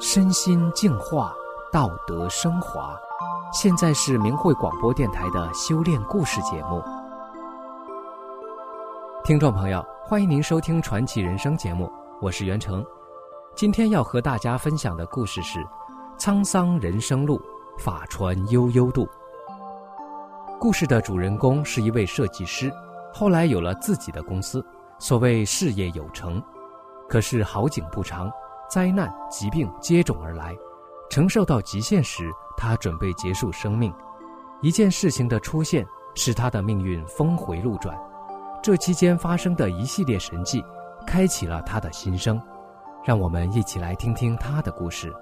身心净化，道德升华。现在是明慧广播电台的修炼故事节目。听众朋友，欢迎您收听传奇人生节目，我是袁成。今天要和大家分享的故事是《沧桑人生路，法船悠悠渡》。故事的主人公是一位设计师，后来有了自己的公司，所谓事业有成。可是好景不长。灾难、疾病接踵而来，承受到极限时，他准备结束生命。一件事情的出现，使他的命运峰回路转。这期间发生的一系列神迹，开启了他的新生。让我们一起来听听他的故事。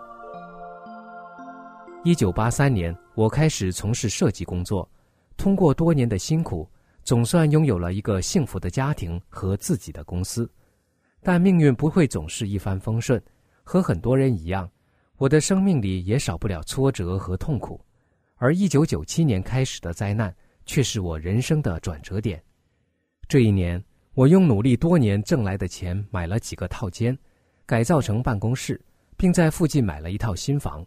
一九八三年，我开始从事设计工作，通过多年的辛苦，总算拥有了一个幸福的家庭和自己的公司。但命运不会总是一帆风顺。和很多人一样，我的生命里也少不了挫折和痛苦，而一九九七年开始的灾难却是我人生的转折点。这一年，我用努力多年挣来的钱买了几个套间，改造成办公室，并在附近买了一套新房。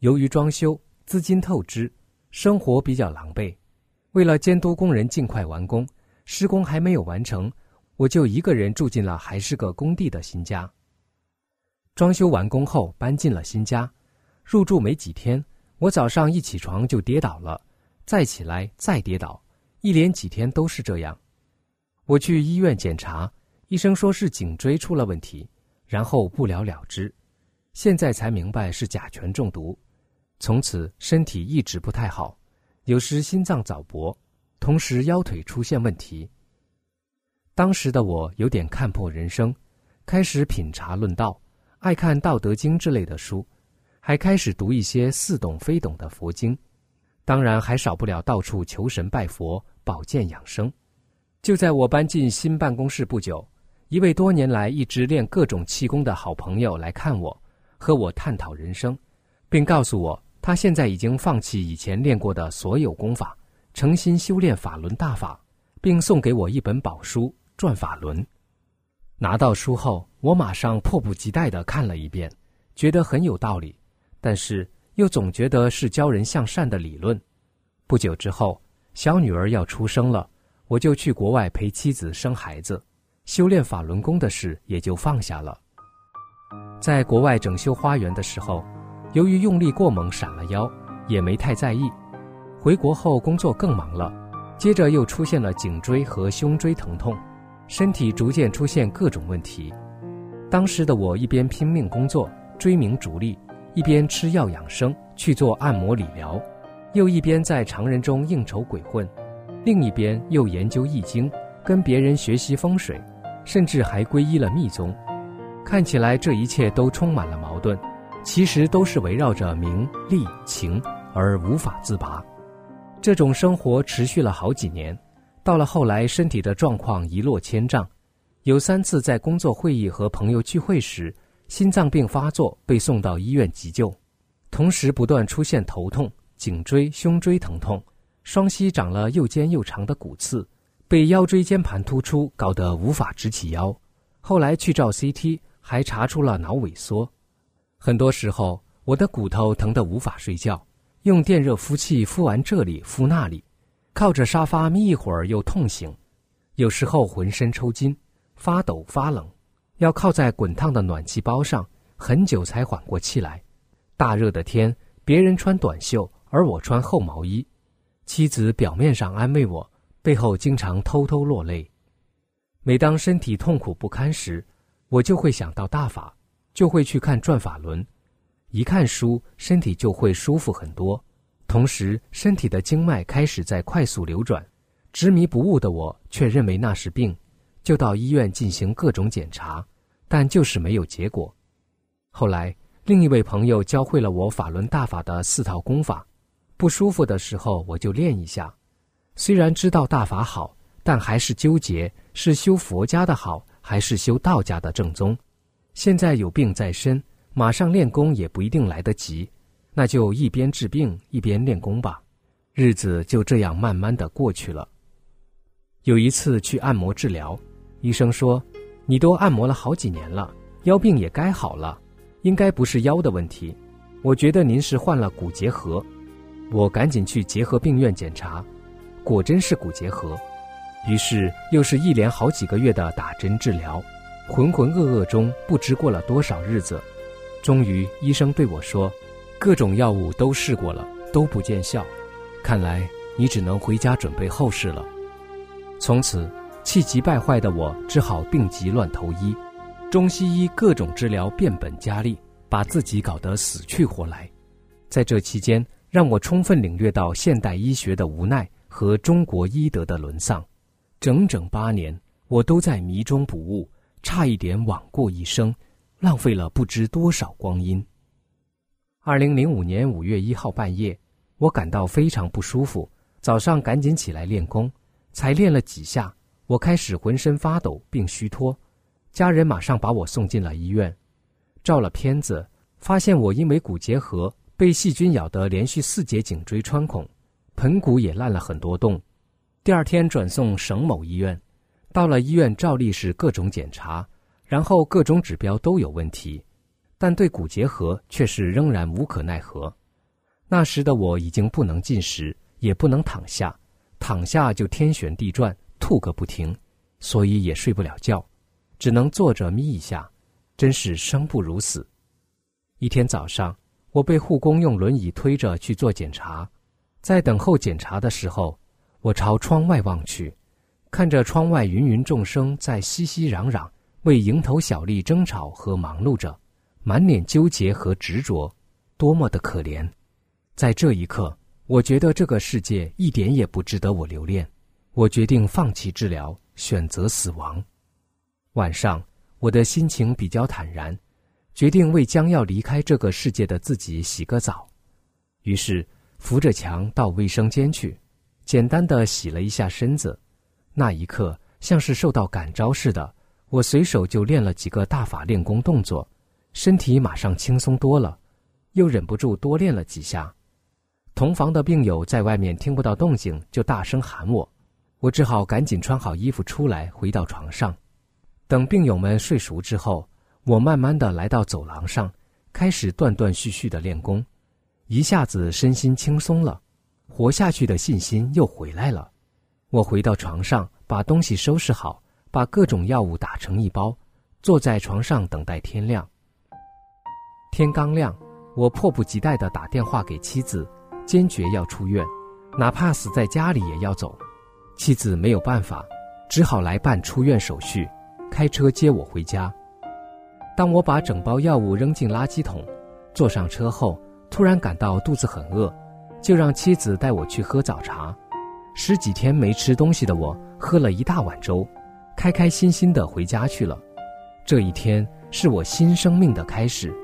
由于装修资金透支，生活比较狼狈。为了监督工人尽快完工，施工还没有完成，我就一个人住进了还是个工地的新家。装修完工后，搬进了新家。入住没几天，我早上一起床就跌倒了，再起来再跌倒，一连几天都是这样。我去医院检查，医生说是颈椎出了问题，然后不了了之。现在才明白是甲醛中毒，从此身体一直不太好，有时心脏早搏，同时腰腿出现问题。当时的我有点看破人生，开始品茶论道。爱看《道德经》之类的书，还开始读一些似懂非懂的佛经，当然还少不了到处求神拜佛、保健养生。就在我搬进新办公室不久，一位多年来一直练各种气功的好朋友来看我，和我探讨人生，并告诉我他现在已经放弃以前练过的所有功法，诚心修炼法轮大法，并送给我一本宝书《转法轮》。拿到书后，我马上迫不及待地看了一遍，觉得很有道理，但是又总觉得是教人向善的理论。不久之后，小女儿要出生了，我就去国外陪妻子生孩子，修炼法轮功的事也就放下了。在国外整修花园的时候，由于用力过猛闪了腰，也没太在意。回国后工作更忙了，接着又出现了颈椎和胸椎疼痛。身体逐渐出现各种问题，当时的我一边拼命工作追名逐利，一边吃药养生去做按摩理疗，又一边在常人中应酬鬼混，另一边又研究易经，跟别人学习风水，甚至还皈依了密宗。看起来这一切都充满了矛盾，其实都是围绕着名利情而无法自拔。这种生活持续了好几年。到了后来，身体的状况一落千丈，有三次在工作会议和朋友聚会时，心脏病发作，被送到医院急救，同时不断出现头痛、颈椎、胸椎疼痛，双膝长了又尖又长的骨刺，被腰椎间盘突出搞得无法直起腰。后来去照 CT，还查出了脑萎缩。很多时候，我的骨头疼得无法睡觉，用电热敷器敷完这里，敷那里。靠着沙发眯一会儿又痛醒，有时候浑身抽筋、发抖、发冷，要靠在滚烫的暖气包上，很久才缓过气来。大热的天，别人穿短袖，而我穿厚毛衣。妻子表面上安慰我，背后经常偷偷落泪。每当身体痛苦不堪时，我就会想到大法，就会去看转法轮。一看书，身体就会舒服很多。同时，身体的经脉开始在快速流转，执迷不悟的我却认为那是病，就到医院进行各种检查，但就是没有结果。后来，另一位朋友教会了我法轮大法的四套功法，不舒服的时候我就练一下。虽然知道大法好，但还是纠结是修佛家的好还是修道家的正宗。现在有病在身，马上练功也不一定来得及。那就一边治病一边练功吧，日子就这样慢慢的过去了。有一次去按摩治疗，医生说：“你都按摩了好几年了，腰病也该好了，应该不是腰的问题。我觉得您是患了骨结核。”我赶紧去结核病院检查，果真是骨结核。于是又是一连好几个月的打针治疗，浑浑噩噩中不知过了多少日子。终于，医生对我说：“各种药物都试过了，都不见效，看来你只能回家准备后事了。”从此，气急败坏的我只好病急乱投医，中西医各种治疗变本加厉，把自己搞得死去活来。在这期间，让我充分领略到现代医学的无奈和中国医德的沦丧。整整八年，我都在迷中不悟，差一点枉过一生，浪费了不知多少光阴。二零零五年五月一号半夜，我感到非常不舒服，早上赶紧起来练功，才练了几下，我开始浑身发抖并虚脱，家人马上把我送进了医院，照了片子，发现我因为骨结核。被细菌咬得连续四节颈椎穿孔，盆骨也烂了很多洞。第二天转送省某医院，到了医院照例是各种检查，然后各种指标都有问题，但对骨结核却是仍然无可奈何。那时的我已经不能进食，也不能躺下，躺下就天旋地转，吐个不停，所以也睡不了觉，只能坐着眯一下，真是生不如死。一天早上。我被护工用轮椅推着去做检查，在等候检查的时候，我朝窗外望去，看着窗外芸芸众生在熙熙攘攘为蝇头小利争吵和忙碌着，满脸纠结和执着，多么的可怜！在这一刻，我觉得这个世界一点也不值得我留恋，我决定放弃治疗，选择死亡。晚上，我的心情比较坦然。决定为将要离开这个世界的自己洗个澡，于是扶着墙到卫生间去，简单的洗了一下身子。那一刻，像是受到感召似的，我随手就练了几个大法练功动作，身体马上轻松多了，又忍不住多练了几下。同房的病友在外面听不到动静，就大声喊我，我只好赶紧穿好衣服出来，回到床上，等病友们睡熟之后。我慢慢的来到走廊上，开始断断续续的练功，一下子身心轻松了，活下去的信心又回来了。我回到床上，把东西收拾好，把各种药物打成一包，坐在床上等待天亮。天刚亮，我迫不及待的打电话给妻子，坚决要出院，哪怕死在家里也要走。妻子没有办法，只好来办出院手续，开车接我回家。当我把整包药物扔进垃圾桶，坐上车后，突然感到肚子很饿，就让妻子带我去喝早茶。十几天没吃东西的我，喝了一大碗粥，开开心心的回家去了。这一天是我新生命的开始。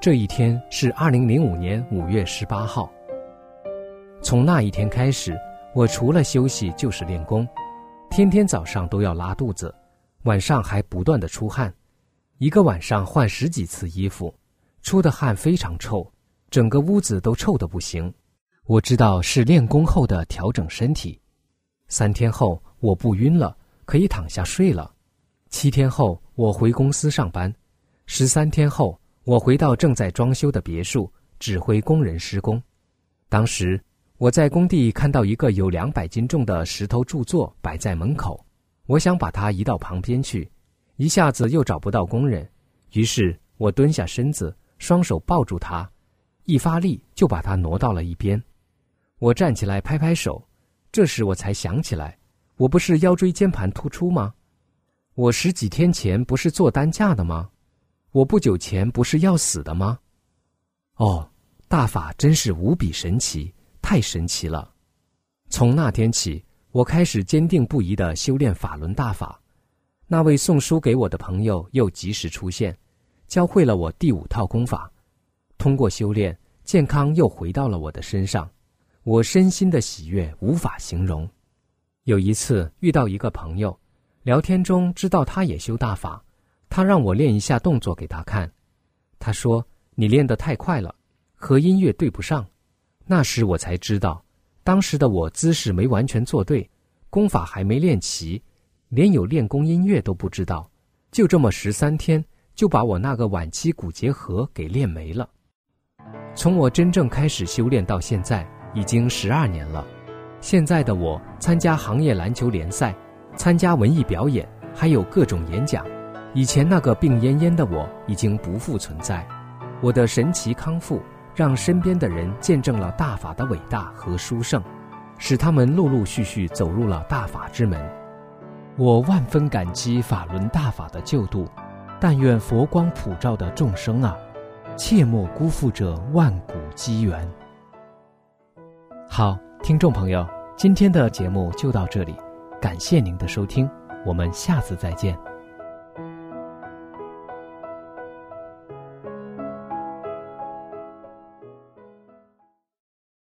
这一天是二零零五年五月十八号。从那一天开始，我除了休息就是练功，天天早上都要拉肚子，晚上还不断的出汗。一个晚上换十几次衣服，出的汗非常臭，整个屋子都臭的不行。我知道是练功后的调整身体。三天后我不晕了，可以躺下睡了。七天后我回公司上班。十三天后我回到正在装修的别墅，指挥工人施工。当时我在工地看到一个有两百斤重的石头柱座摆在门口，我想把它移到旁边去。一下子又找不到工人，于是我蹲下身子，双手抱住它，一发力就把它挪到了一边。我站起来拍拍手，这时我才想起来，我不是腰椎间盘突出吗？我十几天前不是做担架的吗？我不久前不是要死的吗？哦，大法真是无比神奇，太神奇了！从那天起，我开始坚定不移的修炼法轮大法。那位送书给我的朋友又及时出现，教会了我第五套功法。通过修炼，健康又回到了我的身上，我身心的喜悦无法形容。有一次遇到一个朋友，聊天中知道他也修大法，他让我练一下动作给他看。他说：“你练得太快了，和音乐对不上。”那时我才知道，当时的我姿势没完全做对，功法还没练齐。连有练功音乐都不知道，就这么十三天就把我那个晚期骨结核给练没了。从我真正开始修炼到现在，已经十二年了。现在的我参加行业篮球联赛，参加文艺表演，还有各种演讲。以前那个病恹恹的我已经不复存在。我的神奇康复，让身边的人见证了大法的伟大和殊胜，使他们陆陆续续走入了大法之门。我万分感激法轮大法的救度，但愿佛光普照的众生啊！切莫辜负这万古机缘。好，听众朋友，今天的节目就到这里，感谢您的收听，我们下次再见。